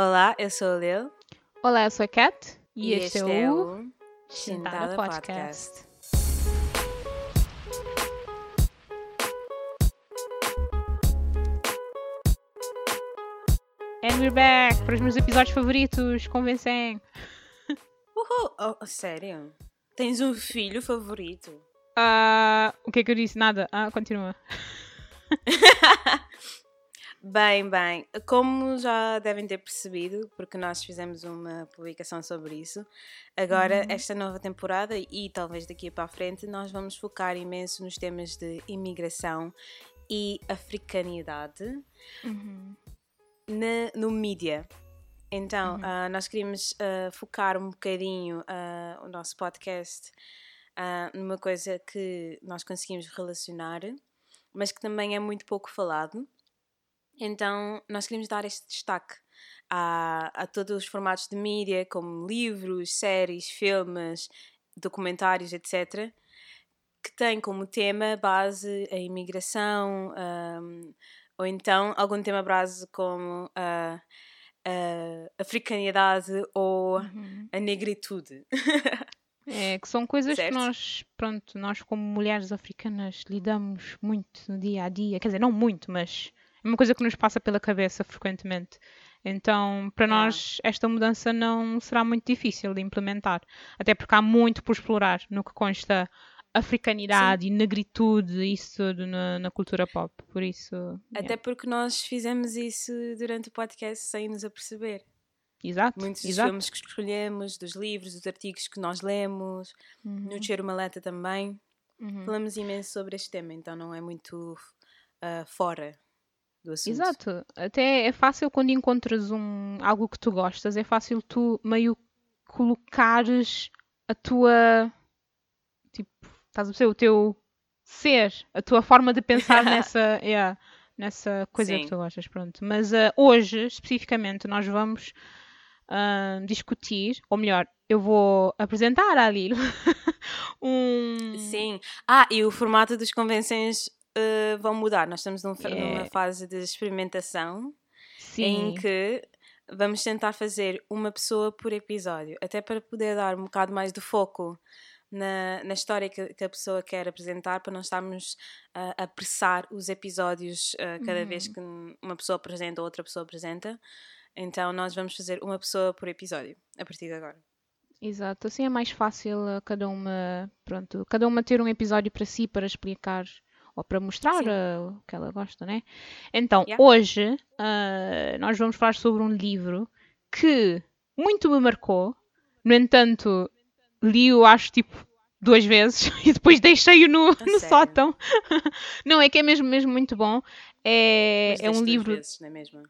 Olá, eu sou a Lil. Olá, eu sou a Kat e, E este, este é é o o Sentada Sentada Podcast. And we're back para os meus episódios favoritos, convencem. Uhul. Oh, sério? Tens um filho favorito? Ah, o que é que eu disse? Nada. Ah, continua. Bem, bem, como já devem ter percebido, porque nós fizemos uma publicação sobre isso, agora, esta nova temporada e talvez daqui para a frente, nós vamos focar imenso nos temas de imigração e africanidade na- no mídia. Então, ah, nós queríamos ah, focar um bocadinho ah, o nosso podcast numa coisa que nós conseguimos relacionar, mas que também é muito pouco falado. Então, nós queríamos dar este destaque a, a todos os formatos de mídia, como livros, séries, filmes, documentários, etc., que têm como tema base a imigração, ahm, ou então algum tema base como a, a africanidade ou a negritude. É, que são coisas Certo. que nós, pronto, nós como mulheres africanas lidamos muito no dia a dia. Quer dizer, não muito, mas uma coisa que nos passa pela cabeça frequentemente. Então, para Yeah. nós, esta mudança não será muito difícil de implementar. Até porque há muito por explorar no que consta africanidade e negritude, isso tudo na, na cultura pop. Por isso, Até yeah. porque nós fizemos isso durante o podcast sem nos aperceber. exato, Muitos dos exato. filmes que escolhemos, dos livros, dos artigos que nós lemos, no Cheiro Maleta também. Uhum. Falamos imenso sobre este tema, então não é muito ah, fora do assunto. Exato. Até é fácil quando encontras um, algo que tu gostas, é fácil tu meio colocares a tua. Tipo, estás a perceber? O teu ser, a tua forma de pensar nessa, yeah, nessa coisa Sim. que tu gostas. Pronto. Mas ah, hoje, especificamente, nós vamos ah, discutir, ou melhor, eu vou apresentar à Lilo um. Sim. Ah, e o formato dos convenções ah, vão mudar. Nós estamos num Yeah. numa fase de experimentação Sim. em que vamos tentar fazer uma pessoa por episódio, até para poder dar um bocado mais de foco na, na história que, que a pessoa quer apresentar, para não estarmos ah, a apressar os episódios ah, cada vez que uma pessoa apresenta ou outra pessoa apresenta. Então, nós vamos fazer uma pessoa por episódio a partir de agora. Exato, assim é mais fácil a cada uma, pronto, cada uma ter um episódio para si para explicar ou para mostrar eh, o que ela gosta, né? Então, Yeah. hoje ah, nós vamos falar sobre um livro que muito me marcou, no entanto, li-o acho tipo duas vezes e depois deixei-o no, no sótão. Não, é que é mesmo, mesmo muito bom. É, é um duas livro. Vezes, não é mesmo?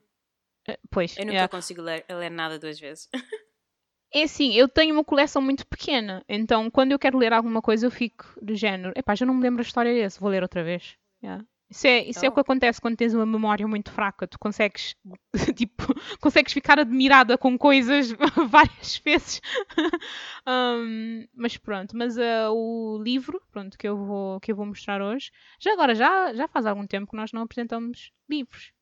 Pois, Eu nunca consigo ler, ler nada duas vezes. É assim, eu tenho uma coleção muito pequena, então quando eu quero ler alguma coisa eu fico do género, epá, já não me lembro a história desse, vou ler outra vez. Yeah. Isso, é, isso é o Oh. que acontece quando tens uma memória muito fraca, tu consegues, tipo, consegues ficar admirada com coisas várias vezes. Um, mas pronto, mas uh, o livro, pronto, que eu vou, que eu vou mostrar hoje, já agora, já, já faz algum tempo que nós não apresentamos livros.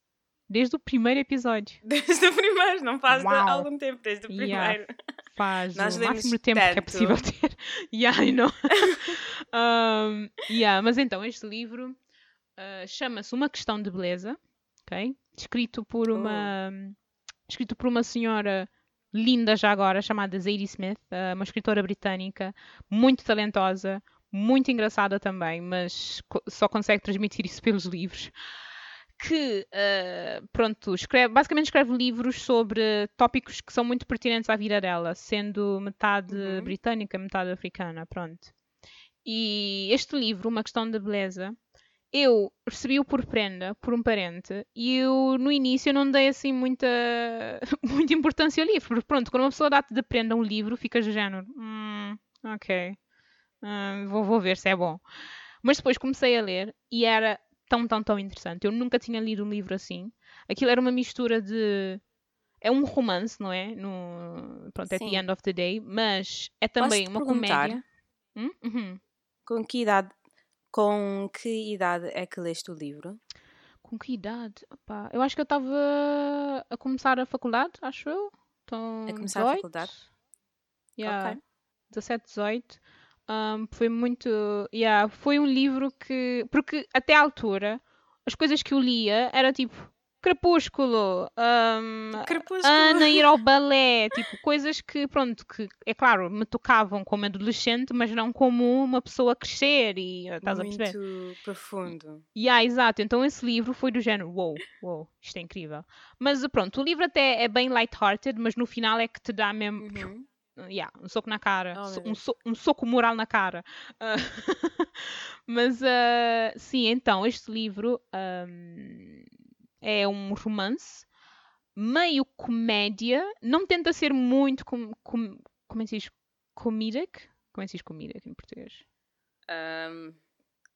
Desde o primeiro episódio. Desde o primeiro, não faz Uau. algum tempo, desde o Yeah. primeiro. faz Nós o máximo tempo que é tanto. possível ter. yeah, I know. um, yeah, mas então, este livro uh, chama-se Uma Questão de Beleza, ok? Escrito por uma, escrito por uma senhora linda já agora, chamada Zadie Smith, uh, uma escritora britânica, muito talentosa, muito engraçada também, mas só consegue transmitir isso pelos livros que, eh, pronto, escreve, basicamente escreve livros sobre tópicos que são muito pertinentes à vida dela, sendo metade Uhum. britânica, metade africana, pronto. E este livro, Uma Questão de Beleza, eu recebi-o por prenda, por um parente, e eu, no início, não dei assim muita, muita importância ao livro, porque pronto, quando uma pessoa dá-te de prenda um livro, ficas do género, hum, ok, hum, vou, vou ver se é bom. Mas depois comecei a ler e era tão, tão, tão interessante. Eu nunca tinha lido um livro assim. Aquilo era uma mistura de. É um romance, não é? No... Pronto, the Sim. end of the day, mas é também uma comédia. Hum? Uhum. Com que idade, com que idade é que leste o livro? Com que idade? Opa, eu acho que eu estava a começar a faculdade, acho eu. Então, A começar 18. a faculdade? Yeah, Ok. 17, 18. Um, foi muito. Yeah, foi um livro que. Porque até à altura, as coisas que eu lia era tipo Crepúsculo, um, Crepúsculo. Ana ir ao balé, tipo, coisas que, pronto, que é claro, me tocavam como adolescente, mas não como uma pessoa a crescer e estás a perceber? Muito profundo. Yeah, exato. Então esse livro foi do género, wow, wow, isto é incrível. Mas pronto, o livro até é bem light-hearted, mas no final é que te dá mesmo, Uhum. Yeah, um soco na cara, Oh, um, so- um soco moral na cara. Ah, mas ah, sim, então este livro ahm, é um romance meio comédia, não tenta ser muito com, com- como é que se diz? Comedic? Como é que se diz comedic em português? Ahm,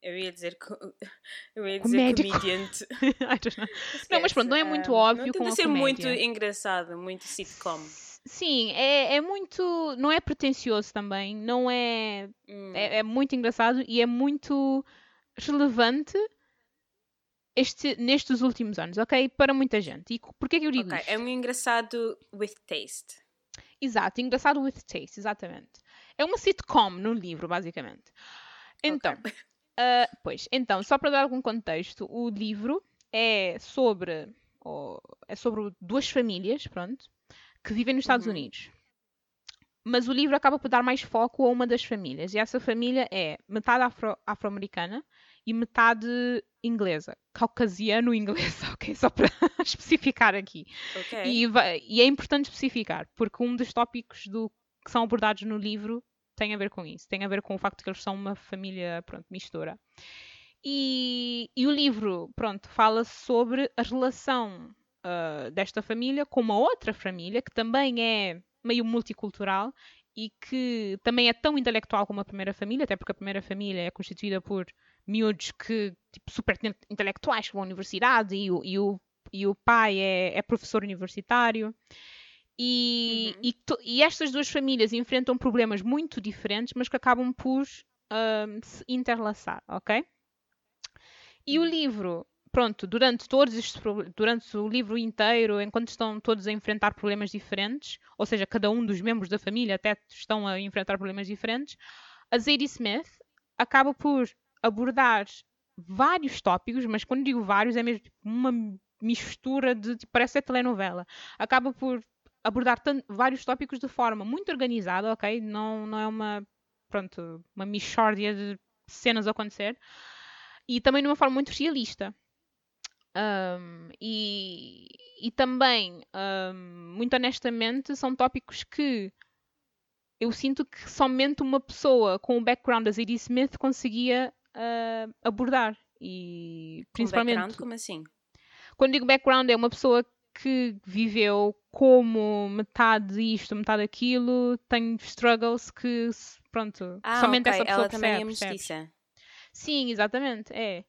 eu ia dizer. co- Eu ia dizer comediante. Não, mas pronto, não é muito óbvio não com tenta a ser muito comédia. engraçado, muito sitcom. Sim, é, é muito. Não é pretencioso também, não é, Hum, é. é muito engraçado e é muito relevante este, nestes últimos anos, ok? Para muita gente. E porquê que eu digo ok, isto? é um engraçado with taste. Exato, engraçado with taste, exatamente. É uma sitcom no livro, basicamente. Então, Ok. ah, pois, então, só para dar algum contexto, o livro é sobre, ou, é sobre duas famílias, pronto, que vivem nos Estados Uhum. Unidos. Mas o livro acaba por dar mais foco a uma das famílias. E essa família é metade afro- afro-americana e metade inglesa. Caucasiano-inglesa, ok? Só para especificar aqui. Ok. E, e é importante especificar, porque um dos tópicos do, que são abordados no livro tem a ver com isso. Tem a ver com o facto de que eles são uma família, pronto, mistura. E, e o livro, pronto, fala sobre a relação ah, desta família com uma outra família que também é meio multicultural e que também é tão intelectual como a primeira família, até porque a primeira família é constituída por miúdos que, tipo, super inte- intelectuais que vão à universidade e o, e o, e o pai é, é professor universitário. E, Uhum. e, to- e estas duas famílias enfrentam problemas muito diferentes, mas que acabam por ahm, se interlaçar, ok? E o livro, pronto, durante todos estes durante o livro inteiro, enquanto estão todos a enfrentar problemas diferentes, ou seja, cada um dos membros da família até estão a enfrentar problemas diferentes, a Zadie Smith acaba por abordar vários tópicos, mas quando digo vários é mesmo tipo, uma mistura de, tipo, parece ser telenovela. Acaba por abordar vários tópicos de forma muito organizada, ok? Não, não é uma, pronto, uma mixórdia de cenas a acontecer. E também de uma forma muito realista. Um, e, e também, um, muito honestamente, são tópicos que eu sinto que somente uma pessoa com o background da Zadie Smith conseguia uh, abordar. E principalmente background, como assim? quando digo background, é uma pessoa que viveu como metade isto, metade aquilo, tem struggles que, pronto, Ah, somente ok. essa pessoa Ela também é percebe, mestiça. Sim, exatamente, é.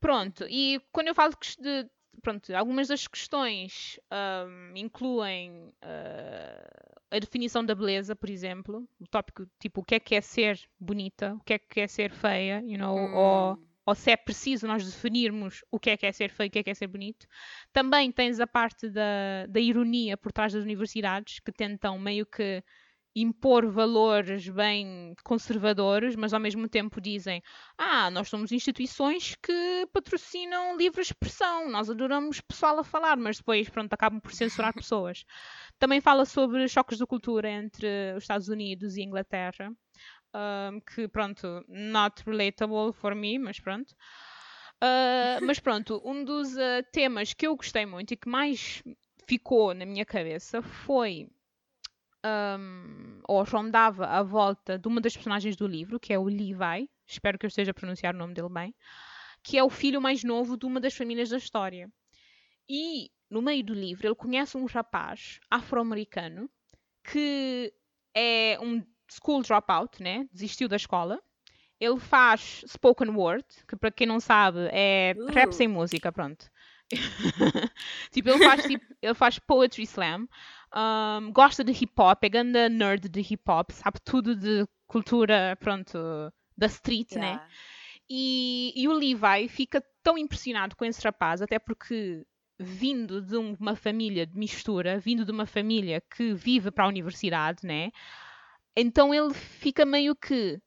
Pronto, e quando eu falo que de, pronto, algumas das questões ahm, incluem ah, a definição da beleza, por exemplo, o tópico tipo o que é que é ser bonita, o que é que é ser feia, you know, ou Hum, ou se é preciso nós definirmos o que é que é ser feio e o que é que é ser bonito. Também tens a parte da, da ironia por trás das universidades, que tentam meio que impor valores bem conservadores, mas ao mesmo tempo dizem: Ah, nós somos instituições que patrocinam livre expressão, nós adoramos pessoal a falar, mas depois, pronto, acabam por censurar pessoas. Também fala sobre choques de cultura entre os Estados Unidos e Inglaterra um, que pronto, not relatable for me, mas pronto. Uh, mas pronto, um dos uh, temas que eu gostei muito e que mais ficou na minha cabeça foi um, ou rondava à volta de uma das personagens do livro, que é o Levi, espero que eu esteja a pronunciar o nome dele bem, que é o filho mais novo de uma das famílias da história. E no meio do livro ele conhece um rapaz afro-americano que é um school dropout, né? Desistiu da escola. Ele faz spoken word, que para quem não sabe é Uh. rap sem música, pronto. tipo, ele faz, tipo, ele faz poetry slam, um, gosta de hip hop, é grande nerd de hip hop, sabe tudo de cultura, pronto, da street, né? yeah. E, e o Levi fica tão impressionado com esse rapaz, até porque vindo de uma família de mistura, vindo de uma família que vive para a universidade, né? Então ele fica meio que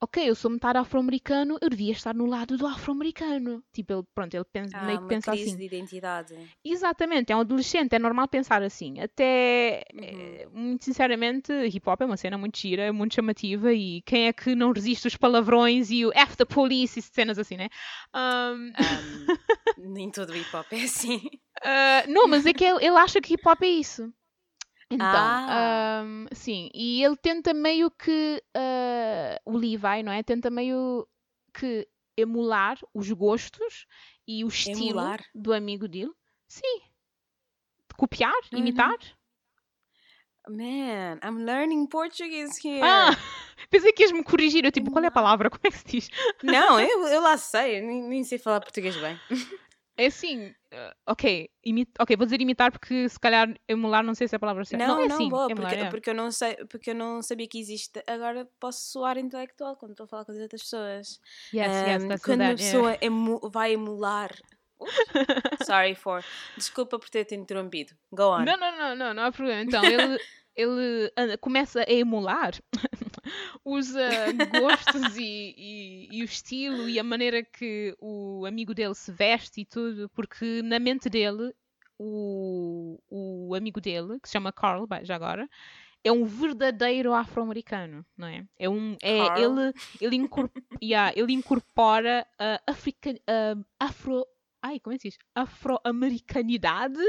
ok, eu sou metade afro-americano, eu devia estar no lado do afro-americano. Tipo, ele, pronto, ele pensa, Ah, meio que uma pensa crise assim. de identidade. Exatamente, é um adolescente, é normal pensar assim. Até, Uhum. eh, muito sinceramente, hip hop é uma cena muito gira, muito chamativa e quem é que não resiste os palavrões e o F the police e cenas assim, né? Um, Ahm, nem todo hip hop é assim. ah, não, mas é que ele, ele acha que hip hop é isso. Então, Ah. ahm, sim, e ele tenta meio que, ah, o Levi, não é? Tenta meio que emular os gostos e o estilo Emular? do amigo dele. Sim. Copiar, Uhum. imitar. Man, I'm learning Portuguese here. Ah, pensei que ias-me corrigir. Eu tipo, qual é a palavra? Como é que se diz? Não, eu, eu lá sei, eu nem, nem sei falar português bem. É assim, ok, imi- ok, vou dizer imitar porque se calhar emular não sei se é a palavra certa. Não, é não, assim, boa, emular, porque, é. porque, eu não sei, porque eu não sabia que existe. Agora posso soar intelectual quando estou a falar com as outras pessoas. Yes, yes, let's do quando uma that, yeah. pessoa emu- vai emular. Sorry for. Desculpa por ter te interrompido. Go on. Não, não, não, não, não há problema. Então, ele, ele anda- começa a emular os ah, gostos e, e- e o estilo e a maneira que o amigo dele se veste e tudo, porque na mente dele, o, o amigo dele, que se chama Carl, já agora, é um verdadeiro afro-americano, não é? É um, é, Carl? ele, ele, incorp- yeah, ele incorpora a africa, a afro, ai, como é que se diz? Afro-americanidade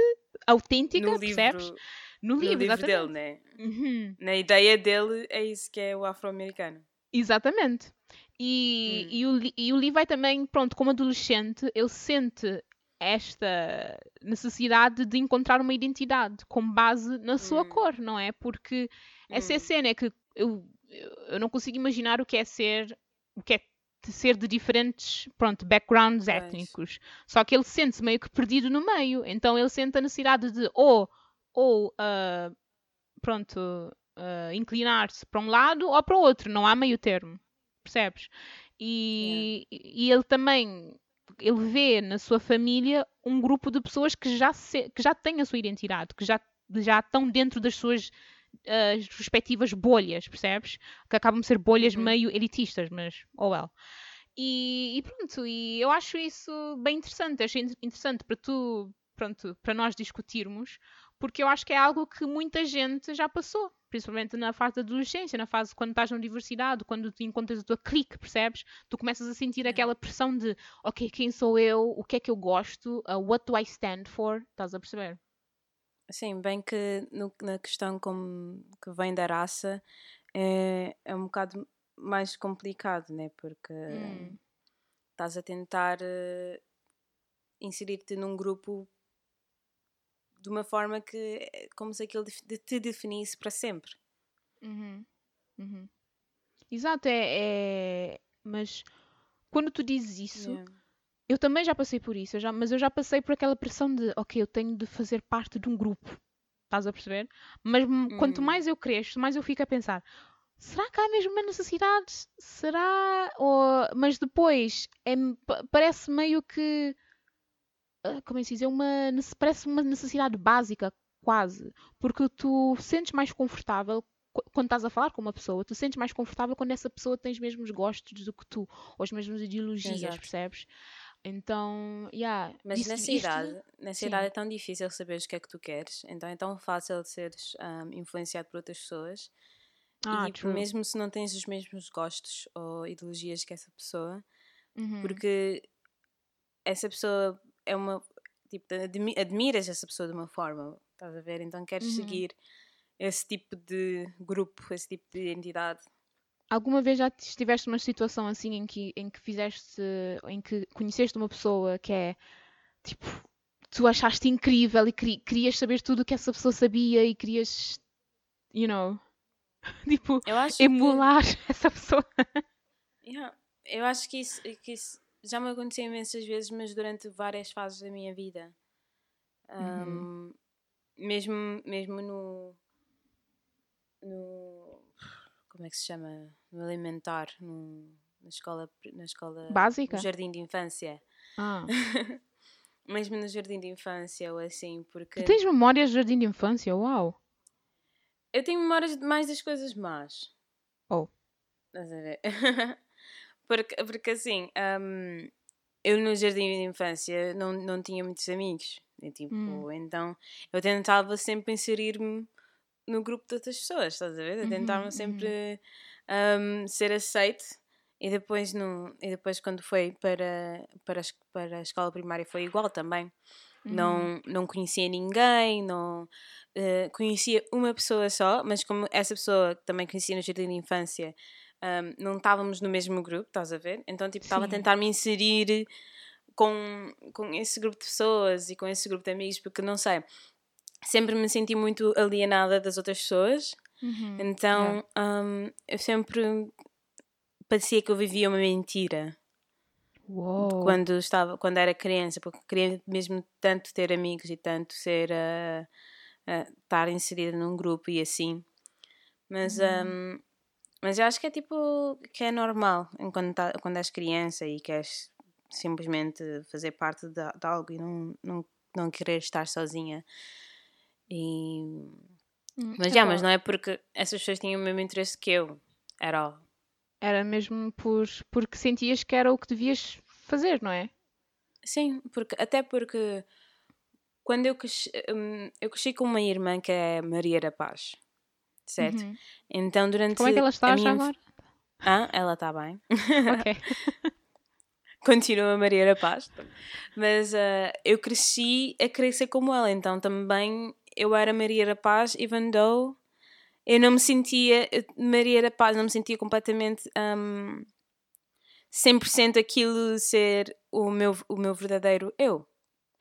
autêntica, no percebes? livro, No no livro, livro exatamente. dele, né? Uhum, Na ideia dele, é isso que é o afro-americano. Exatamente. E, Hum. e, o, e o Levi também, pronto, como adolescente, ele sente esta necessidade de encontrar uma identidade com base na sua Hum. cor, não é? Porque essa é a Hum. cena, é que eu, eu eu não consigo imaginar o que é ser, o que é de ser de diferentes, pronto, backgrounds Pois. étnicos. Só que ele sente-se meio que perdido no meio, então ele sente a necessidade de ou, ou ah, pronto, ah, inclinar-se para um lado ou para o outro, não há meio termo, percebes? E, e ele também, ele vê na sua família um grupo de pessoas que já, se- que já têm a sua identidade, que já, já estão dentro das suas ah, respectivas bolhas, percebes? Que acabam de ser bolhas Uhum. meio elitistas, mas oh well. E, e pronto, e eu acho isso bem interessante, achei in- interessante para tu, pronto, para nós discutirmos, porque eu acho que é algo que muita gente já passou, principalmente na fase da adolescência, na fase quando estás na universidade, quando tu encontras a tua clique, percebes? Tu começas a sentir aquela pressão de, ok, quem sou eu, o que é que eu gosto, uh, what do I stand for, estás a perceber? Sim, bem que no- na questão como que vem da raça é, é um bocado mais complicado, né? Porque Hum. estás a tentar eh, inserir-te num grupo de uma forma que é como se aquilo de- te definisse para sempre. Uhum, uhum. Exato, é, é- Mas quando tu dizes isso, Yeah. Eu também já passei por isso, eu já- mas eu já passei por aquela pressão de, ok, eu tenho de fazer parte de um grupo. Estás a perceber? Mas hum, quanto Hum. mais eu cresço, mais eu fico a pensar, será que há mesmo uma necessidade? Será? Ou... Mas depois é, pa- parece meio que. ah, Como é que se diz? É uma, parece uma necessidade básica, quase. Porque tu sentes mais confortável qu- quando estás a falar com uma pessoa, tu sentes mais confortável quando essa pessoa tem os mesmos gostos do que tu, ou as mesmas ideologias, Exato. percebes? Então, yeah, Mas nessa isto- idade, nessa sim. idade é tão difícil saberes o que é que tu queres, então é tão fácil de seres ahm, influenciado por outras pessoas. Ah, e true. mesmo se não tens os mesmos gostos ou ideologias que essa pessoa, Uhum. porque essa pessoa é uma. Tipo, admi- admiras essa pessoa de uma forma, estás a ver? Então queres Uhum. seguir esse tipo de grupo, esse tipo de identidade. Alguma vez já te- estiveste numa situação assim em que, em que fizeste, em que conheceste uma pessoa que é tipo, tu achaste incrível e queri- querias saber tudo o que essa pessoa sabia e querias, you know, tipo, acho que- emular essa pessoa. Yeah, Eu acho que isso, que isso já me aconteceu imensas vezes, mas durante várias fases da minha vida. Uhum. Ahm, mesmo, mesmo no, no. Como é que se chama? No elementar, no, na escola. Na escola Básica? No jardim de infância. Ah. Mesmo no jardim de infância ou assim, porque. Tu tens memórias de jardim de infância? Uau! Eu tenho memórias mais das coisas más. Oh. Estás a ver? porque, porque assim, um, eu no jardim de infância não, não tinha muitos amigos. E, tipo, Hum. Então eu tentava sempre inserir-me no grupo de outras pessoas, estás a ver? Eu Uhum, tentava uhum. sempre um, ser aceite. E depois, no, e depois quando foi para, para, para a escola primária foi igual também. Uhum. Não, não conhecia ninguém, não eh, conhecia uma pessoa só, mas como essa pessoa também conhecia no jardim de infância, ahm, não estávamos no mesmo grupo, estás a ver? Então tipo, estava a tentar me inserir com, com esse grupo de pessoas e com esse grupo de amigos, porque não sei, sempre me senti muito alienada das outras pessoas, Uhum. então ahm, eu sempre parecia que eu vivia uma mentira Uou. quando estava quando era criança porque queria mesmo tanto ter amigos e tanto ser ah, ah, estar inserida num grupo e assim mas Uhum. hum, mas eu acho que é tipo que é normal enquanto tá, quando és criança e queres simplesmente fazer parte de, de algo e não, não, não querer estar sozinha e mas já epá, mas não é porque essas pessoas tinham o mesmo interesse que eu era all. Era mesmo por, porque sentias que era o que devias fazer, não é? Sim, porque, até porque quando eu cresci, hum, eu cresci com uma irmã que é Maria da Paz, certo? Uhum. Então durante Como é que ela está a já minha... agora? Ah, ela está bem. ok. Continua Maria da Paz. Mas ah, eu cresci a ser como ela, então também eu era Maria da Paz, even though eu não me sentia Maria da Paz, não me sentia completamente um, 100% aquilo ser o meu, o meu verdadeiro eu.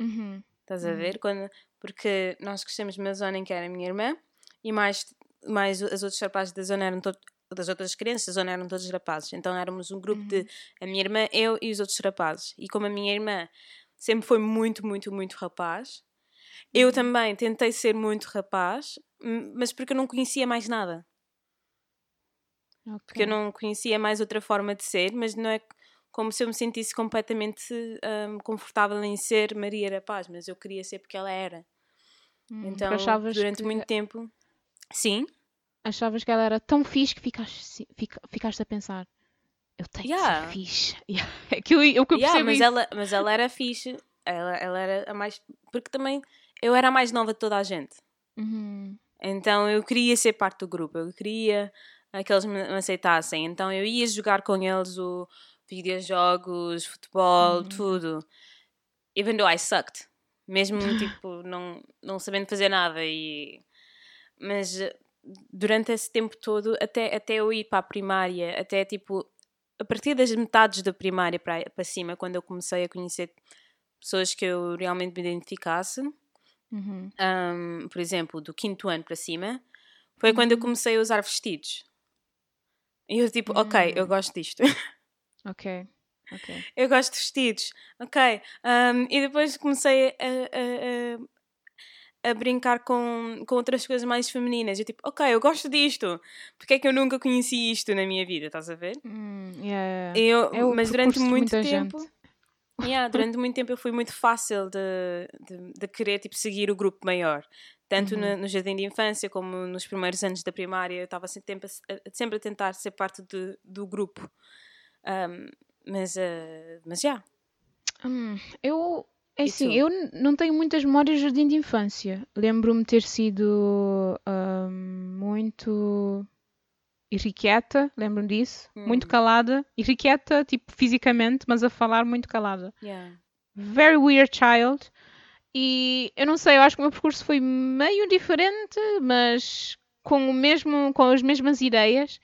Uhum. Estás a Uhum. ver? Quando, porque nós crescemos numa zona em que era a minha irmã e mais, mais as outros rapazes da zona eram todos. Das outras crianças da zona eram todos rapazes. Então éramos um grupo de a minha irmã, eu e os outros rapazes. E como a minha irmã sempre foi muito, muito, muito rapaz, eu também tentei ser muito rapaz, m- mas porque eu não conhecia mais nada. Porque eu não conhecia mais outra forma de ser, mas não é como se eu me sentisse completamente hum, confortável em ser Maria da Paz, mas eu queria ser porque ela era. Hum, Então, durante que, muito tempo. Sim, achavas que ela era tão fixe que ficaste, fica- ficaste a pensar. Eu tenho Yeah. que ser fixe. Yeah. É que eu, eu, que eu yeah, mas, isso. ela, mas ela era fixe. Ela, ela era a mais. Porque também eu era a mais nova de toda a gente. Uhum. Então eu queria ser parte do grupo, eu queria eh, que eles me aceitassem. Então eu ia jogar com eles o videojogos, futebol, Uhum. tudo. Even though I sucked. Mesmo tipo, não, não sabendo fazer nada. E... Mas eh, durante esse tempo todo, até, até eu ir para a primária, até tipo, a partir das metades da primária para, para cima, quando eu comecei a conhecer pessoas que eu realmente me identificasse, Uhum. um, por exemplo, do quinto ano para cima, foi quando eu Uhum. comecei a usar vestidos. E eu tipo, ok, eu Hum. gosto disto. Ok. Ok. eu gosto de vestidos. Ok. um, e depois comecei a, a, a, a brincar com, com outras coisas mais femininas. Eu tipo, ok, eu gosto disto. Porque é que eu nunca conheci isto na minha vida, estás a ver? Hum, yeah. E eu, É mas durante muito tempo... gente. Yeah, durante muito tempo eu fui muito fácil de, de, de querer tipo, seguir o grupo maior. Tanto Uhum. no, no jardim de infância como nos primeiros anos da primária, eu estava sempre, sempre a tentar ser parte de, do grupo. Um, mas, uh, mas já. Hum, eu, é assim, eu não tenho muitas memórias de jardim de infância. Lembro-me ter sido hum, muito irrequieta, lembro-me disso. Muito Hum. calada. Irrequieta, tipo, fisicamente, mas a falar muito calada. Yeah. Very weird child. E eu não sei, eu acho que o meu percurso foi meio diferente, mas com o mesmo, com as mesmas ideias,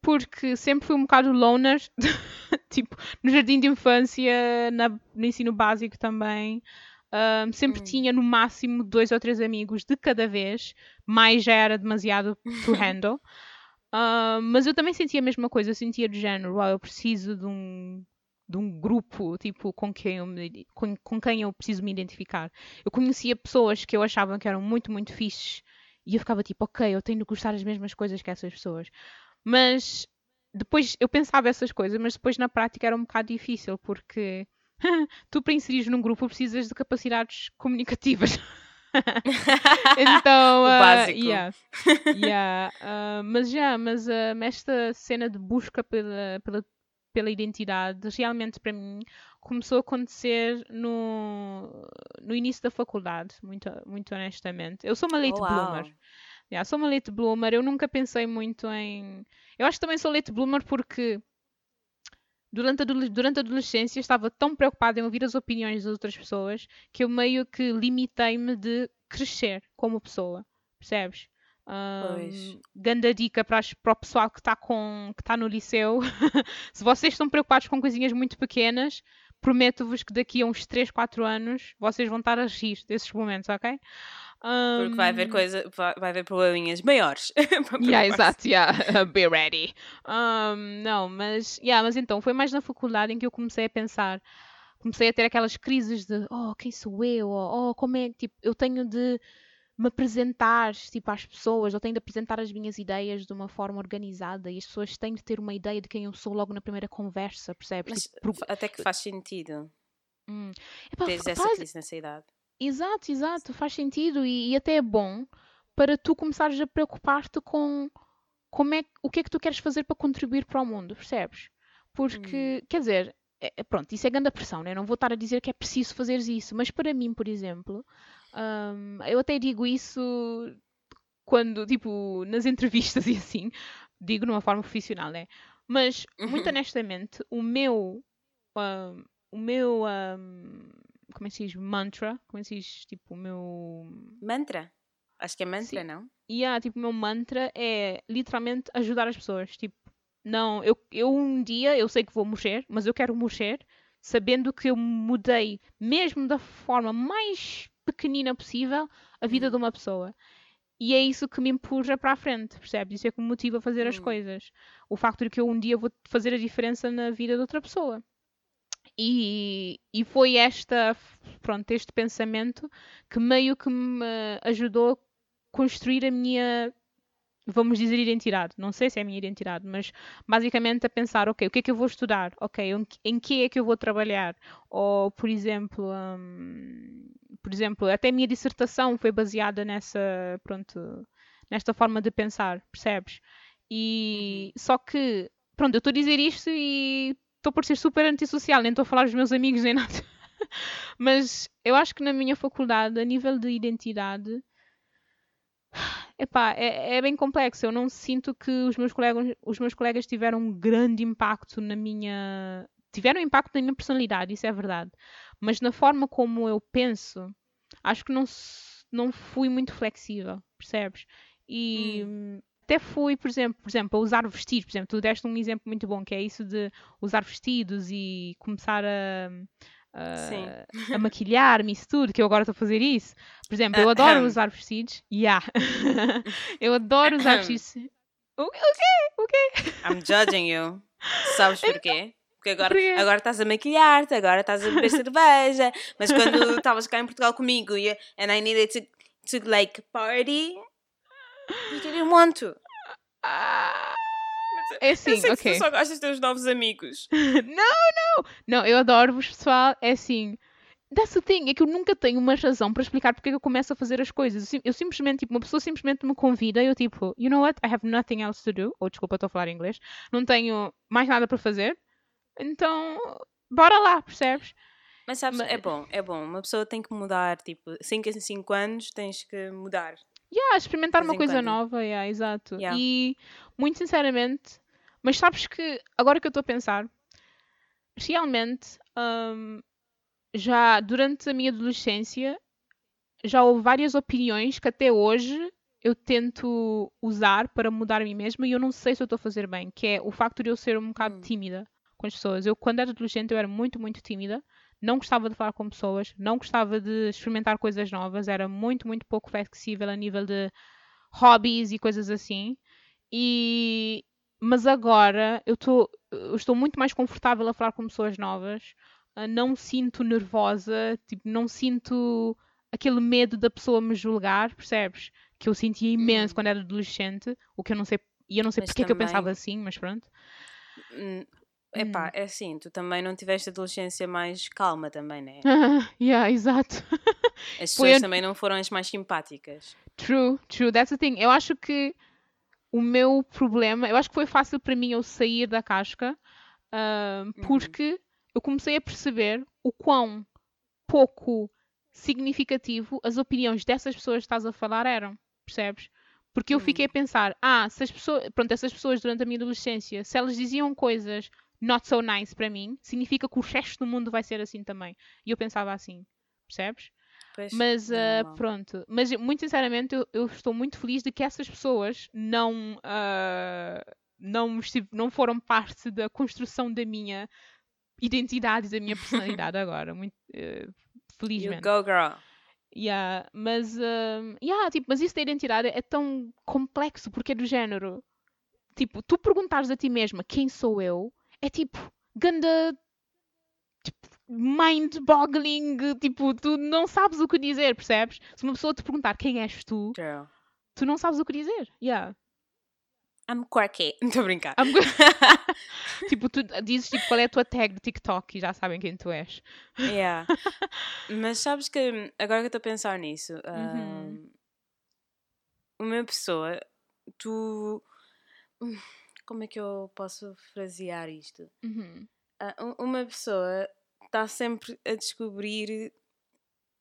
porque sempre fui um bocado loner, tipo, no jardim de infância, na- no ensino básico também. Ahm, sempre Hum. tinha no máximo dois ou três amigos de cada vez, mais já era demasiado to handle. Ahm, mas eu também sentia a mesma coisa, eu sentia do género, "Uau, eu preciso de um, de um grupo, tipo, com quem, eu me, com, com quem eu preciso me identificar. Eu conhecia pessoas que eu achava que eram muito, muito fixes e eu ficava tipo, ok, eu tenho de gostar das mesmas coisas que essas pessoas. Mas depois eu pensava essas coisas, mas depois na prática era um bocado difícil porque tu para inserir num grupo precisas de capacidades comunicativas. então, o uh, básico. yeah, yeah, uh, mas já, mas uh, esta cena de busca pela, pela, pela identidade realmente para mim começou a acontecer no, no início da faculdade, muito, muito honestamente. Eu sou uma late Oh, bloomer. uau. Yeah, sou uma late bloomer, eu nunca pensei muito em. Eu acho que também sou late bloomer porque durante a, durante a adolescência estava tão preocupada em ouvir as opiniões das outras pessoas que eu meio que limitei-me de crescer como pessoa, percebes? Um, ganda dica para, as- para o pessoal que está com que está no liceu. Se vocês estão preocupados com coisinhas muito pequenas, prometo-vos que daqui a uns 3, 4 anos vocês vão estar a rir desses momentos, ok? Porque vai haver Um, coisa, vai, vai haver probleminhas maiores. Yeah, exato, yeah. Be ready. Um, não, mas, yeah, mas então, foi mais na faculdade em que eu comecei a pensar, comecei a ter aquelas crises de, oh, quem sou eu? Oh, oh, como é tipo, eu tenho de me apresentar, tipo, às pessoas, eu tenho de apresentar as minhas ideias de uma forma organizada e as pessoas têm de ter uma ideia de quem eu sou logo na primeira conversa, percebes? Mas Tipo, pro- até que faz sentido Hum. Epá, teres essa faz- crise nessa idade. Exato, exato, faz sentido e, e até é bom para tu começares a preocupar-te com como é, o que é que tu queres fazer para contribuir para o mundo, percebes? Porque, quer dizer, é- é- pronto, isso é grande pressão, né? Não vou estar a dizer que é preciso fazeres isso, mas para mim, por exemplo, hum, eu até digo isso quando, tipo, nas entrevistas e assim, digo de uma forma profissional, né? Mas, muito Uhum. honestamente, o meu, hum, o meu, hum, como é que se diz? Mantra, como é que se diz? Tipo, o meu, Mantra. Acho que é mantra, Sim. não? e yeah, tipo, o meu mantra é literalmente ajudar as pessoas. Tipo, não, eu, eu um dia eu sei que vou morrer, mas eu quero morrer sabendo que eu mudei, mesmo da forma mais pequenina possível, a vida Uhum. de uma pessoa. E é isso que me empurra para a frente, percebes? Isso é que me motiva a fazer as Hum. coisas. O facto de que eu um dia vou fazer a diferença na vida de outra pessoa. E, e foi esta, pronto, este pensamento que meio que me ajudou a construir a minha, vamos dizer, identidade. Não sei se é a minha identidade, mas basicamente a pensar, ok, o que é que eu vou estudar? Ok, em, que é que eu vou trabalhar? Ou, por exemplo, hum, por exemplo, até a minha dissertação foi baseada nessa, pronto, nesta forma de pensar, percebes? E só que, pronto, eu estou a dizer isto e estou por ser super antissocial, nem estou a falar dos meus amigos nem nada. Mas eu acho que na minha faculdade, a nível de identidade, epá, é, é bem complexo. Eu não sinto que os meus colegas, os meus colegas tiveram um grande impacto na minha. Tiveram impacto na minha personalidade, isso é verdade. Mas na forma como eu penso, acho que não, não fui muito flexível, percebes? E hum, até fui, por exemplo, por exemplo, a usar vestidos. Por exemplo, tu deste um exemplo muito bom, que é isso de usar vestidos e começar a, a, a maquilhar-me, isso tudo, que eu agora estou a fazer isso. Por exemplo, eu adoro Ahem. usar vestidos. Yeah. eu adoro usar vestidos. O quê? O quê? I'm judging you. Sabes porquê? Porque agora, Porquê? agora estás a maquilhar-te, agora estás a beber cerveja. Mas quando estavas cá em Portugal comigo e and I needed to, to like party, you didn't want to. Ah, Mas é eu assim, sei que ok. tu só gostas dos teus novos amigos. não, não! Não, eu adoro-vos, pessoal. É assim. That's the thing, é que eu nunca tenho uma razão para explicar porque é que eu começo a fazer as coisas. Eu, sim- eu simplesmente, tipo, uma pessoa simplesmente me convida e eu, tipo, you know what? I have nothing else to do. Ou desculpa, estou a falar inglês. Não tenho mais nada para fazer. Então, bora lá, percebes? Mas sabes, Mas- é bom, é bom. Uma pessoa tem que mudar, tipo, 5 em 5 anos tens que mudar. Yeah, experimentar uma coisa quando. nova, yeah, exato. Yeah. E, muito sinceramente, mas sabes que, agora que eu estou a pensar, realmente, hum, já durante a minha adolescência, já houve várias opiniões que até hoje eu tento usar para mudar a mim mesma e eu não sei se eu estou a fazer bem, que é o facto de eu ser um bocado Hum. tímida com as pessoas. Eu, quando era adolescente, eu era muito, muito tímida. Não gostava de falar com pessoas, não gostava de experimentar coisas novas, era muito, muito pouco flexível a nível de hobbies e coisas assim. E mas agora eu, tô, eu estou muito mais confortável a falar com pessoas novas. ah, Não sinto nervosa, tipo, não sinto aquele medo da pessoa me julgar, percebes? Que eu sentia imenso Hum. quando era adolescente, o que eu não sei, e eu não sei Mas porque é que eu também- pensava assim, mas pronto. Epá, Hum. é assim, tu também não tiveste adolescência mais calma também, né? yeah, exato. As pessoas também não foram as mais simpáticas. True, true. That's the thing. Eu acho que o meu problema, eu acho que foi fácil para mim eu sair da casca, Uhum. porque eu comecei a perceber o quão pouco significativo as opiniões dessas pessoas que estás a falar eram, percebes? Porque eu fiquei a pensar, ah, se as pessoas, pronto, essas pessoas durante a minha adolescência, se elas diziam coisas not so nice para mim, significa que o resto do mundo vai ser assim também. E eu pensava assim, percebes? Pois, Mas é normal. pronto, mas muito sinceramente eu, eu estou muito feliz de que essas pessoas não, ah, não, não foram parte da construção da minha identidade e da minha personalidade agora. Muito, You felizmente. go, girl. Yeah, mas, ah, yeah, tipo, mas isso da identidade é tão complexo porque é do género. Tipo, tu perguntares a ti mesma quem sou eu é tipo, ganda tipo, mind-boggling, tipo, tu não sabes o que dizer, percebes? Se uma pessoa te perguntar quem és tu, Girl. tu não sabes o que dizer. Yeah. I'm quirky. Estou a brincar. Tipo, tu dizes tipo, qual é a tua tag de TikTok e já sabem quem tu és. Yeah. Mas sabes que agora que eu estou a pensar nisso, Uhum. um, uma pessoa, tu. Como é que eu posso frasear isto? Uhum. Ah, um- uma pessoa está sempre a descobrir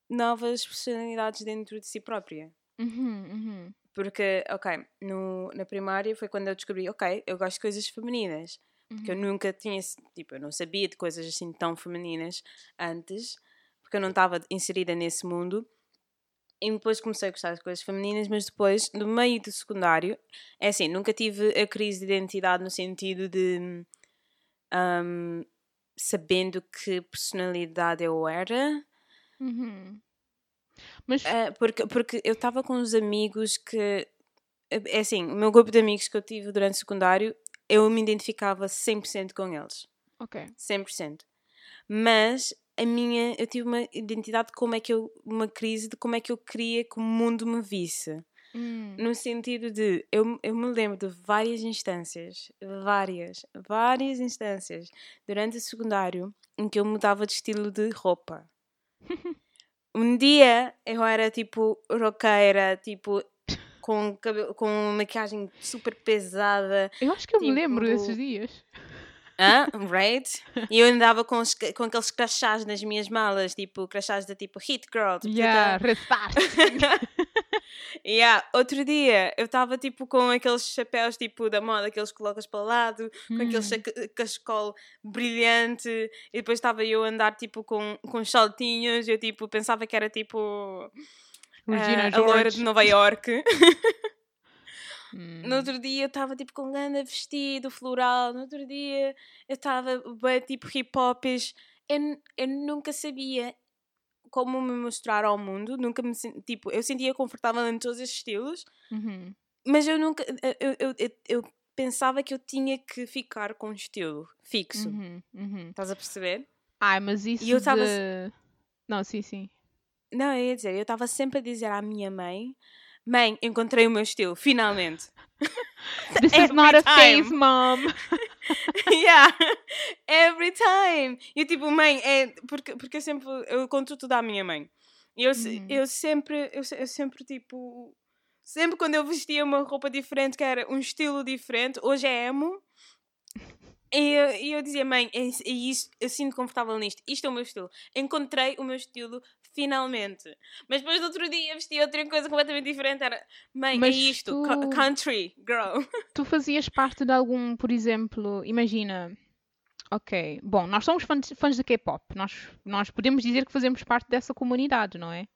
novas personalidades dentro de si própria. Uhum, uhum. Porque, ok, no, na primária foi quando eu descobri, ok, eu gosto de coisas femininas. Porque eu Uhum. nunca tinha, tipo, eu não sabia de coisas assim tão femininas antes, porque eu não estava inserida nesse mundo. E depois comecei a gostar de coisas femininas, mas depois, no meio do secundário, é assim, nunca tive a crise de identidade no sentido de hum, sabendo que personalidade eu era. Uhum. Mas É, porque, porque eu estava com uns amigos que. É assim, o meu grupo de amigos que eu tive durante o secundário, eu me identificava 100% com eles. ok. 100%. Mas a minha. Eu tive uma identidade de como é que eu. Uma crise de como é que eu queria que o mundo me visse. Hum. No sentido de. Eu, eu me lembro de várias instâncias. Várias. Várias instâncias. Durante o secundário em que eu mudava de estilo de roupa. Um dia eu era tipo roqueira, tipo com, cabelo, com maquiagem super pesada. Eu acho que eu me lembro Tipo- desses dias. Hã? Right? E eu andava com, os, com aqueles crachás nas minhas malas, tipo crachás da tipo Hit Girl. Tipo, Yeah, yeah. Outro dia eu estava tipo com aqueles chapéus tipo da moda que eles colocas para o lado, com aquele Hum. cachecol brilhante, e depois estava eu a andar tipo com, com saltinhos, eu tipo pensava que era tipo ah, a loira de Nova York. Hum. No outro dia eu estava tipo com um grande vestido floral. No outro dia eu estava bem tipo hip hops. Eu, eu nunca sabia como me mostrar ao mundo. Nunca me tipo, eu sentia confortável em todos esses estilos, Uhum. mas eu nunca eu, eu, eu, eu pensava que eu tinha que ficar com um estilo fixo. Uhum. Uhum. Estás a perceber? Ai, mas isso eu tava- de... Não, sim, sim. Não, eu ia dizer, eu estava sempre a dizer à minha mãe: Mãe, encontrei o meu estilo, finalmente. This is not a Every phase, time. mom. yeah, every time. E eu tipo, mãe, é porque, porque eu sempre eu conto tudo à minha mãe. E eu, Uhum. eu sempre, eu, eu sempre tipo, sempre quando eu vestia uma roupa diferente, que era um estilo diferente, hoje é emo. E eu, e eu dizia, mãe, é, é isso, eu sinto confortável nisto, isto é o meu estilo. Encontrei o meu estilo finalmente. Mas depois do outro dia vesti outra coisa completamente diferente. Era, mãe, Mas é isto, tu- country, girl. Tu fazias parte de algum, por exemplo, imagina. Ok, bom, nós somos fãs, fãs de K-pop. Nós, nós podemos dizer que fazemos parte dessa comunidade, não é?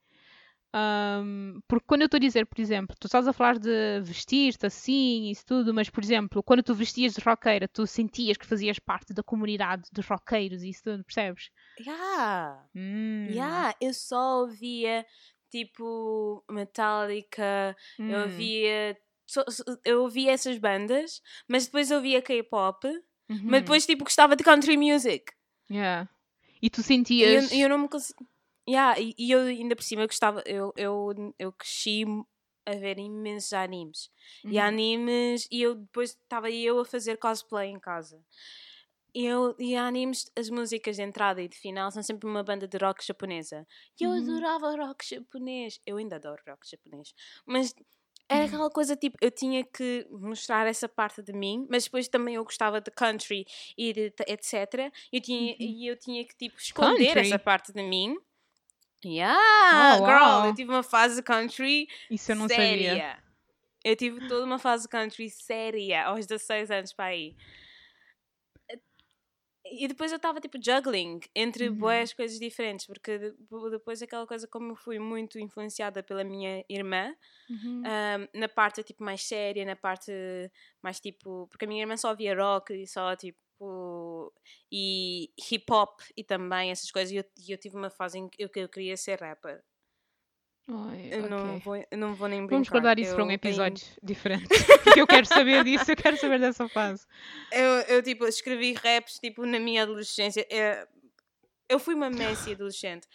Ahm, porque quando eu estou a dizer, por exemplo, tu estás a falar de vestir-te assim, isso tudo, mas, por exemplo, quando tu vestias de roqueira, tu sentias que fazias parte da comunidade dos roqueiros e isso tudo, percebes? Yeah. Hum, Yeah, eu só ouvia tipo Metallica, eu hum, ouvia eu ouvia essas bandas, mas depois eu ouvia K-pop, uhum, mas depois tipo gostava de country music. yeah. E tu eu, sentias. e eu não me consegui. Yeah, e, e eu ainda por cima gostava, eu, eu, eu cresci a ver imensos animes. E Uhum. animes, e eu depois estava eu a fazer cosplay em casa. e, eu, e animes, as músicas de entrada e de final são sempre uma banda de rock japonesa. E eu Uhum. adorava rock japonês. Eu ainda adoro rock japonês. Mas era Uhum. aquela coisa tipo, eu tinha que mostrar essa parte de mim, mas depois também eu gostava de country e de t- etc. Eu tinha, Uhum. E eu tinha que tipo esconder Country? essa parte de mim. Yeah, Oh, girl, wow. eu tive uma fase country Isso eu não séria. sabia. Eu tive toda uma fase country séria aos 16 anos para aí. E depois eu estava tipo juggling entre Uhum. boas coisas diferentes, porque de- depois aquela coisa, como eu fui muito influenciada pela minha irmã, Uhum. ahm, na parte tipo mais séria, na parte mais tipo. Porque a minha irmã só ouvia rock e só tipo. E hip hop e também essas coisas. E eu, eu tive uma fase em que eu, eu queria ser rapper. Eu, não ok. vou, eu não vou nem brincar. Vamos guardar isso para um eu episódio diferente. Porque eu quero saber disso, eu quero saber dessa fase. Eu, eu tipo, escrevi raps tipo, na minha adolescência. Eu, eu fui uma Messi adolescente.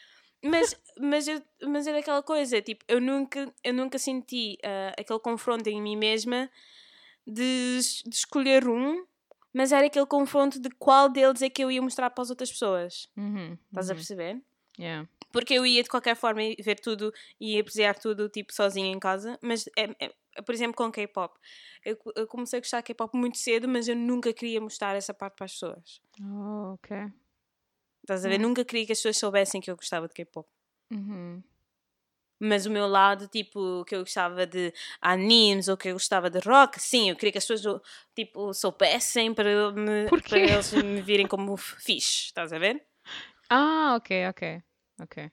Mas, mas, eu, mas era aquela coisa, tipo, eu nunca, eu nunca senti ah, aquele confronto em mim mesma de, de escolher um, mas era aquele confronto de qual deles é que eu ia mostrar para as outras pessoas. Uhum, Estás a uhum. perceber? Yeah. Porque eu ia de qualquer forma ver tudo e apreciar tudo tipo sozinha em casa, mas é, é- por exemplo com K-pop. Eu, eu comecei a gostar de K-pop muito cedo, mas eu nunca queria mostrar essa parte para as pessoas. Oh, ok. Estás a ver? Hum. Nunca queria que as pessoas soubessem que eu gostava de K-pop. Uhum. Mas o meu lado, tipo, que eu gostava de animes ou que eu gostava de rock, sim, eu queria que as pessoas, tipo, soubessem para, me, para eles me virem como fixe, estás a ver? Ah, ok, ok. Ok.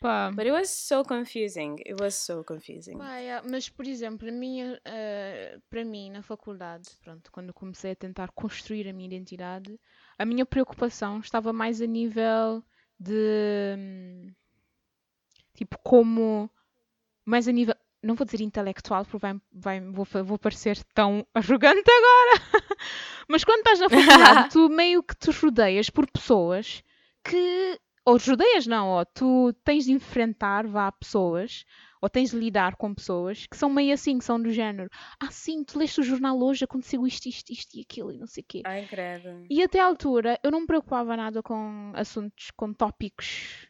Pá. But it was so confusing. It was so confusing. Pá, yeah, Mas, por exemplo, a minha, eh, para mim, na faculdade, pronto, quando comecei a tentar construir a minha identidade, a minha preocupação estava mais a nível de. Tipo, como. Mais a nível. Não vou dizer intelectual, porque vai, vai, vou, vou parecer tão arrogante agora. Mas quando estás na faculdade, tu meio que te rodeias por pessoas que. Ou rodeias, não, ou tu tens de enfrentar, vá, pessoas ou tens de lidar com pessoas que são meio assim, que são do género. Ah, sim, tu leste o jornal hoje, aconteceu isto, isto, isto e aquilo e não sei o quê. Ai, credo. E até à altura eu não me preocupava nada com assuntos, com tópicos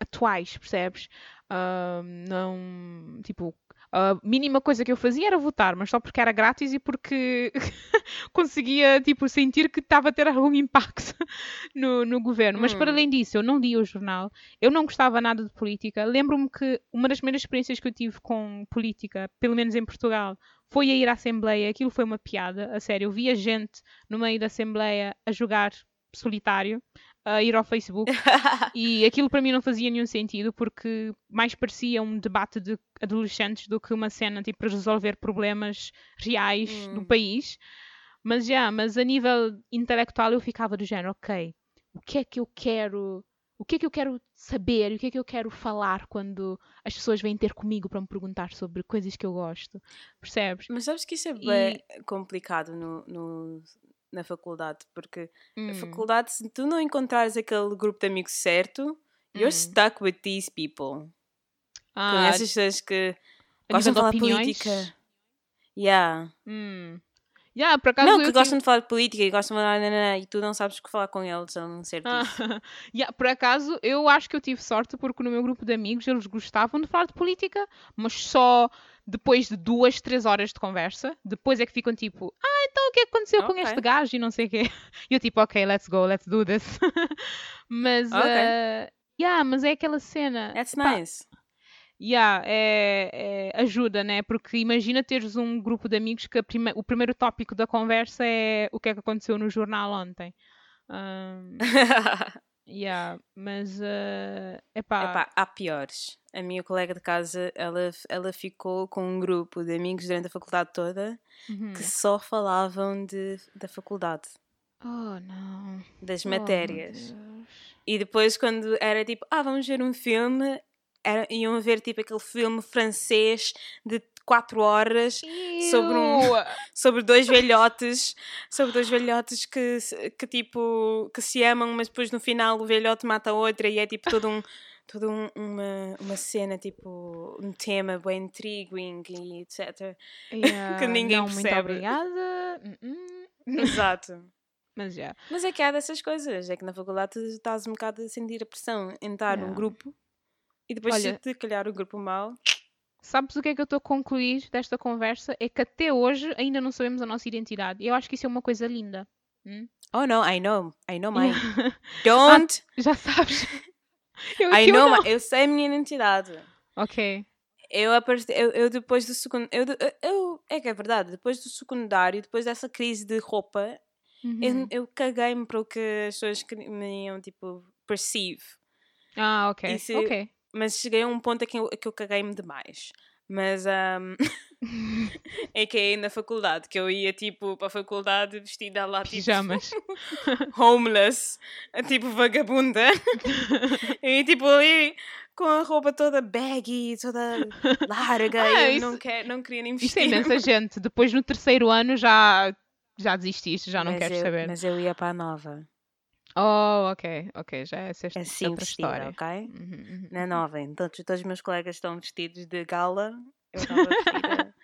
atuais, percebes? Ah, não, tipo, a mínima coisa que eu fazia era votar, mas só porque era grátis e porque conseguia, tipo, sentir que estava a ter algum impacto no, no governo. Mas para Hum. além disso, eu não lia o jornal, eu não gostava nada de política. Lembro-me que uma das primeiras experiências que eu tive com política, pelo menos em Portugal, foi a ir à Assembleia. Aquilo foi uma piada, a sério. Eu via gente no meio da Assembleia a jogar solitário, a ir ao Facebook. E aquilo para mim não fazia nenhum sentido porque mais parecia um debate de adolescentes do que uma cena tipo para resolver problemas reais do Hum. país. Mas já, mas a nível intelectual eu ficava do género, ok, o que é que eu quero, o que é que eu quero saber, o que é que eu quero falar quando as pessoas vêm ter comigo para me perguntar sobre coisas que eu gosto, percebes? Mas sabes que isso é E- bem complicado no, no- na faculdade, porque Hum, a faculdade, se tu não encontrares aquele grupo de amigos certo, you're Hum. stuck with these people. Ah, essas pessoas que gostam de falar de política. Yeah. hum. Yeah, por acaso Não, que gostam de falar de política e gostam de falar e tu não sabes o que falar com eles a não ser Ah, disso. yeah, por acaso, eu acho que eu tive sorte porque no meu grupo de amigos eles gostavam de falar de política, mas só depois de duas, três horas de conversa. Depois é que ficam tipo, ah, então o que é que aconteceu com Ok. este gajo e não sei o quê. E eu tipo, ok, let's go, let's do this. mas, Ok. eh, yeah, mas é aquela cena. That's Pá, nice. Yeah, é, é- ajuda, né? Porque imagina teres um grupo de amigos que prime- o primeiro tópico da conversa é o que é que aconteceu no jornal ontem. Ahm, yeah, mas é epá, Epá, há piores. A minha colega de casa, ela, ela ficou com um grupo de amigos durante a faculdade toda uhum. que só falavam de, da faculdade, Oh não. das Oh, matérias. E depois, quando era tipo, ah, vamos ver um filme, era- iam ver tipo aquele filme francês de 4 horas sobre um- sobre dois velhotes, sobre dois velhotes que, se- que tipo que se amam, mas depois no final o velhote mata a outra e é tipo todo um toda um- uma, uma cena tipo um tema bem intriguing e etc. Yeah, ninguém não, muito percebe. obrigada. Uh-uh. Exato. Mas já. Mas é que há dessas coisas. É que na faculdade estás um bocado a sentir a pressão em estar num Yeah. grupo e depois Olha- se te calhar o grupo mau. Sabes o que é que eu estou a concluir desta conversa? É que até hoje ainda não sabemos a nossa identidade. E eu acho que isso é uma coisa linda. Hum? Oh no, I know. I know mine. Don't! Já sabes? Eu, I know, não. eu sei a minha identidade. Ok. Eu, eu, eu depois do segundo. Eu, eu, é que é verdade, depois do secundário, depois dessa crise de roupa, Uhum. eu, eu caguei-me para o que as pessoas me iam tipo perceive. Ah, ok. Isso- Ok. Mas cheguei a um ponto em que eu, que eu caguei-me demais. Mas ahm, é que é na faculdade, que eu ia tipo para a faculdade vestida lá tipo Pijamas. homeless, tipo vagabunda. e tipo ali com a roupa toda baggy, toda larga. Ah, eu isso- não, quer, não queria nem Isto é vestir. imensa gente. Depois no terceiro ano já, já desististe, já não mas queres eu, saber. Mas eu ia para a nova. Oh, ok, ok. Já é essa Assim outra vestida, história. ok? Uhum, uhum. Na nova. Então todos os meus colegas estão vestidos de gala. Eu estava vestida.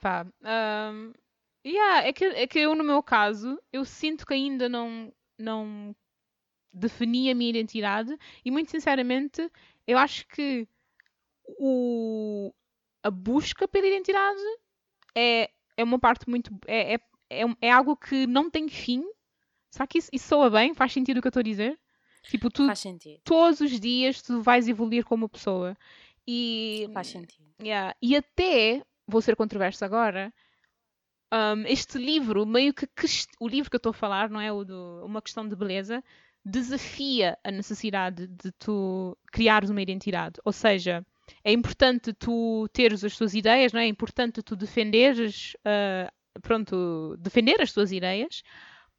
Pá, ahm, yeah, é, que, é que eu, no meu caso, eu sinto que ainda não, não defini a minha identidade e, muito sinceramente, eu acho que o, a busca pela identidade é, é uma parte muito. É, é, é, um- é algo que não tem fim. Será que isso, isso soa bem? Faz sentido o que eu estou a dizer? Tipo, tu, Faz sentido. todos os dias tu vais evoluir como pessoa. E, Faz sentido. Yeah. E até, vou ser controverso agora, um, este livro, meio que, o livro que eu estou a falar, não é o do Uma Questão de Beleza, desafia a necessidade de tu criares uma identidade. Ou seja, é importante tu teres as tuas ideias, não é? É importante tu defenderes, ah, pronto, defender as tuas ideias,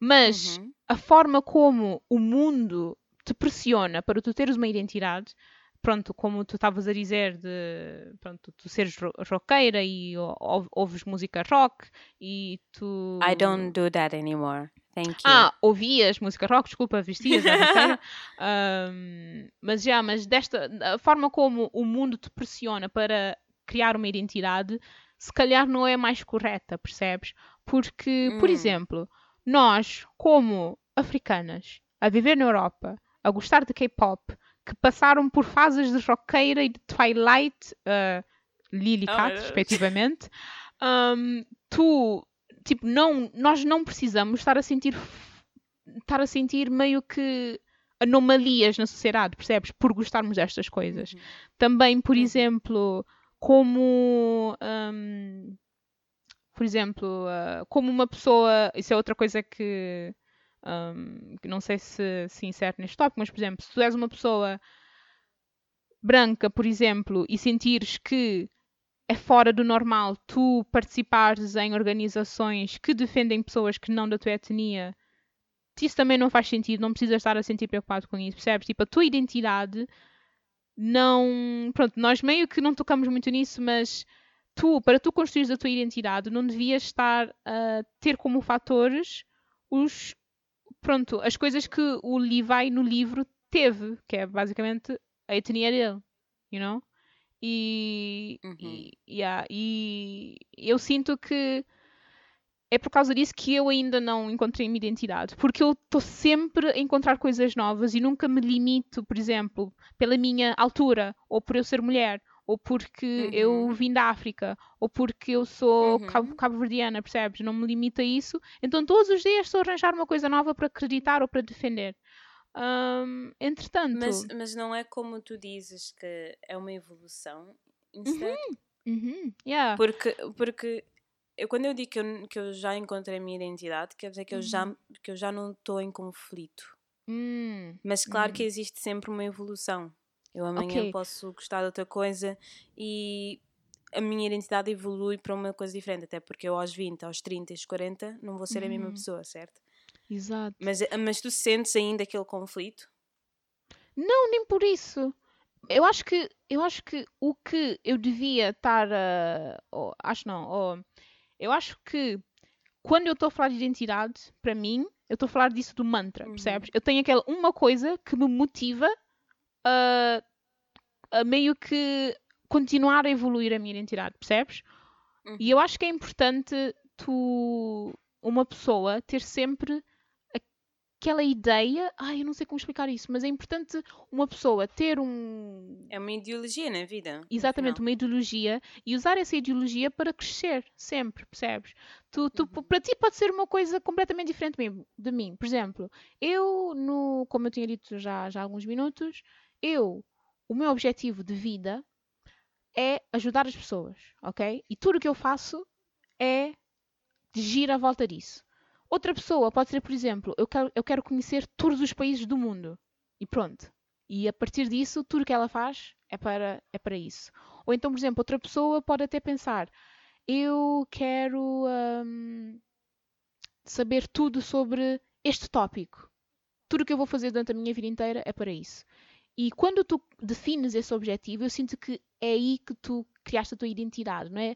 mas Uhum. a forma como o mundo te pressiona para tu teres uma identidade, pronto, como tu estavas a dizer, de pronto, tu seres ro- roqueira e ou- ou- ouves música rock e tu. I don't do that anymore. Thank you. Ah, ouvias música rock, desculpa, vestias a roqueira. Ahm, mas já, mas desta a forma como o mundo te pressiona para criar uma identidade, se calhar não é mais correta, percebes? Porque, por Hum. exemplo, nós, como africanas, a viver na Europa, a gostar de K-pop, que passaram por fases de roqueira e de Twilight, uh, Lily Oh, Cat, respectivamente, um, tu, tipo, não, nós não precisamos estar a sentir, estar a sentir meio que anomalias na sociedade, percebes? Por gostarmos destas coisas. Uhum. Também, por Uhum. exemplo, como, hum, por exemplo, uh, como uma pessoa, isso é outra coisa que, que não sei se se insere neste tópico, mas, por exemplo, se tu és uma pessoa branca, por exemplo, e sentires que é fora do normal tu participares em organizações que defendem pessoas que não da tua etnia, isso também não faz sentido, não precisas estar a sentir preocupado com isso, percebes? Tipo, a tua identidade não. Pronto, nós meio que não tocamos muito nisso, mas tu, para tu construires a tua identidade, não devias estar a ter como fatores os. Pronto, as coisas que o Levi no livro teve, que é basicamente a etnia dele, you know? E, Uhum. e, yeah, e eu sinto que é por causa disso que eu ainda não encontrei a minha identidade. Porque eu estou sempre a encontrar coisas novas e nunca me limito, por exemplo, pela minha altura, ou por eu ser mulher, ou porque eu Uhum. vim da África, ou porque eu sou Uhum. cabo- cabo-verdiana, percebes? Não me limito a isso. Então todos os dias estou a arranjar uma coisa nova para acreditar ou para defender. Hum, entretanto. Mas, mas não é como tu dizes que é uma evolução. Instead, Uhum, yeah. Porque, porque eu, quando eu digo que eu, que eu já encontrei a minha identidade, quer dizer que eu já, que eu já não estou em conflito. Hum, Mas claro Hum. que existe sempre uma evolução. Eu amanhã Ok. posso gostar de outra coisa e a minha identidade evolui para uma coisa diferente. Até porque eu aos 20, aos 30, aos 40 não vou ser a mesma Uhum. pessoa, certo? exato. Mas, mas tu sentes ainda aquele conflito? Não, nem por isso. Eu acho que eu acho que o que eu devia estar a. oh, acho não. oh, eu acho que quando eu estou a falar de identidade, para mim, eu estou a falar disso do mantra, Uhum. percebes? Eu tenho aquela uma coisa que me motiva a, a meio que continuar a evoluir a minha identidade, percebes? Uhum. E eu acho que é importante tu uma pessoa ter sempre aquela ideia. Ai, eu não sei como explicar isso, mas é importante uma pessoa ter um. É uma ideologia na vida. Exatamente, uma ideologia e usar essa ideologia para crescer, sempre, percebes? Tu, tu, uhum. Para ti pode ser uma coisa completamente diferente de mim. Por exemplo, eu, no, como eu tinha dito já, já há alguns minutos, eu, o meu objetivo de vida é ajudar as pessoas, ok? E tudo o que eu faço é gira à volta disso. Outra pessoa pode ser, por exemplo, eu quero, eu quero conhecer todos os países do mundo. E pronto. E a partir disso, tudo que ela faz é para, é para isso. Ou então, por exemplo, outra pessoa pode até pensar: eu quero um, saber tudo sobre este tópico. Tudo o que eu vou fazer durante a minha vida inteira é para isso. E quando tu defines esse objetivo, eu sinto que é aí que tu criaste a tua identidade, não é?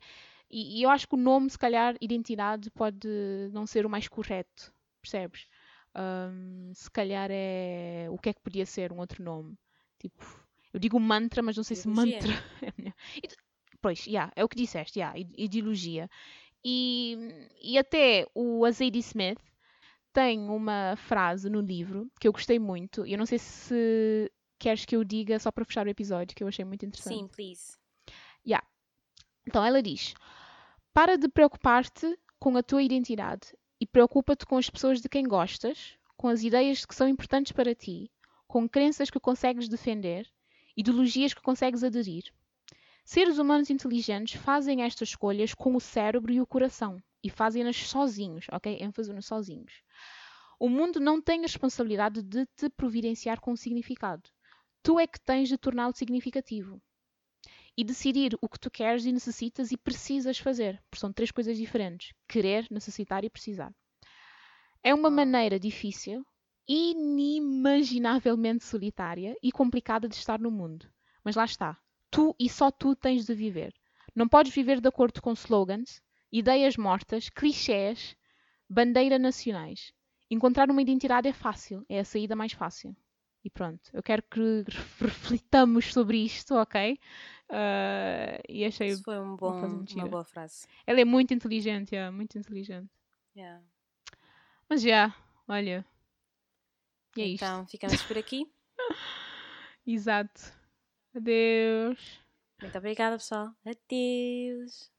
E, e, eu acho que o nome, se calhar, identidade, pode não ser o mais correto, percebes? Um, se calhar é. O que é que podia ser um outro nome? Tipo, eu digo mantra, mas não sei ideologia. se mantra. É pois, yeah, é o que disseste, yeah, ideologia. E, e até o Azadie Smith tem uma frase no livro que eu gostei muito, e eu não sei se queres que eu diga só para fechar o episódio, que eu achei muito interessante. Sim, please. Yeah. Então ela diz: Para de preocupar-te com a tua identidade e preocupa-te com as pessoas de quem gostas, com as ideias que são importantes para ti, com crenças que consegues defender, ideologias que consegues aderir. Seres humanos inteligentes fazem estas escolhas com o cérebro e o coração e fazem-nas sozinhos, ok? ênfase no sozinhos. O mundo não tem a responsabilidade de te providenciar com significado. Tu é que tens de torná-lo significativo e decidir o que tu queres e necessitas e precisas fazer. Porque são três coisas diferentes: querer, necessitar e precisar. É uma maneira difícil, inimaginavelmente solitária e complicada de estar no mundo. Mas lá está. Tu e só tu tens de viver. Não podes viver de acordo com slogans, ideias mortas, clichés, bandeira nacionais. Encontrar uma identidade é fácil, é a saída mais fácil. E pronto, eu quero que reflitamos sobre isto, ok? Uh, e achei. Isso foi um bom, uma, uma boa frase. Ela é muito inteligente, yeah, muito inteligente. Yeah. Mas já, yeah, olha. E é então, isto. ficamos por aqui. Exato. Adeus. Muito obrigada, pessoal. Adeus.